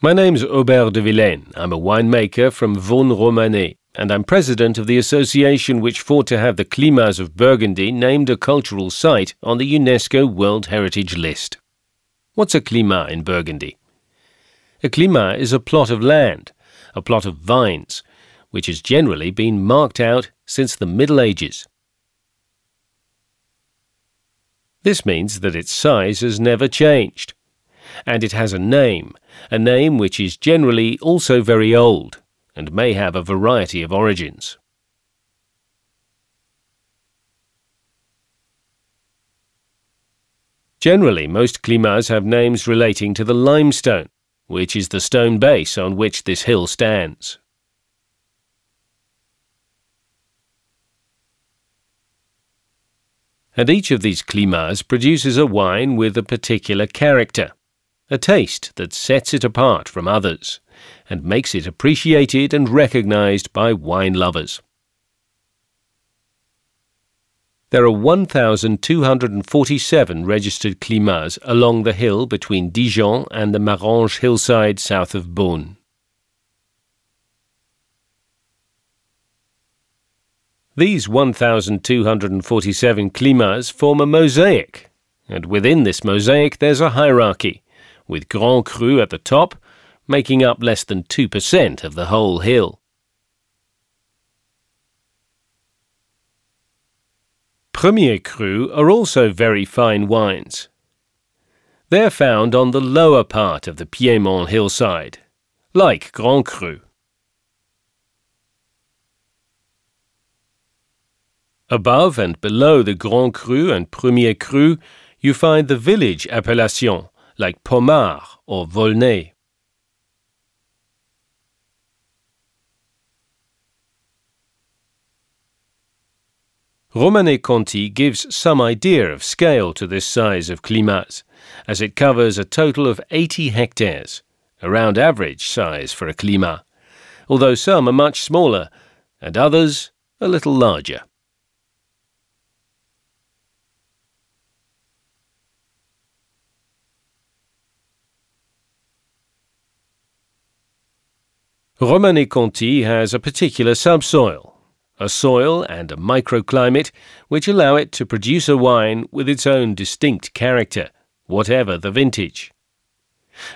My name's Aubert de Vilaine. I'm a winemaker from Vosne Romanée, and I'm president of the association which fought to have the Climats of Burgundy named a cultural site on the UNESCO World Heritage List. What's a climat in Burgundy? A climat is a plot of land, a plot of vines, which has generally been marked out since the Middle Ages. This means that its size has never changed, and it has a name, a name which is generally also very old and may have a variety of origins. Generally, most climats have names relating to the limestone, which is the stone base on which this hill stands. And each of these climats produces a wine with a particular character, a taste that sets it apart from others, and makes it appreciated and recognized by wine lovers. There are 1,247 registered climats along the hill between Dijon and the Maranges hillside south of Beaune. These 1,247 climats form a mosaic, and within this mosaic there's a hierarchy, with Grand Cru at the top, making up less than 2% of the whole hill. Premier Cru are also very fine wines. They're found on the lower part of the Piedmont hillside, like Grand Cru. Above and below the Grand Cru and Premier Cru, you find the village appellations like Pommard or Volnay. Romanée-Conti gives some idea of scale to this size of climats, as it covers a total of 80 hectares, around average size for a climat, although some are much smaller and others a little larger. Romanée-Conti has a particular subsoil, a soil and a microclimate which allow it to produce a wine with its own distinct character, whatever the vintage.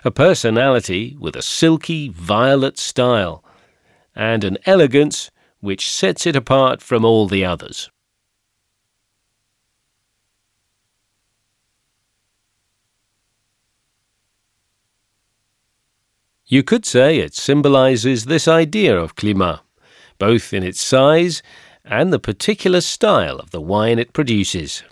A personality with a silky violet style, and an elegance which sets it apart from all the others. You could say it symbolizes this idea of climat both in its size and the particular style of the wine it produces.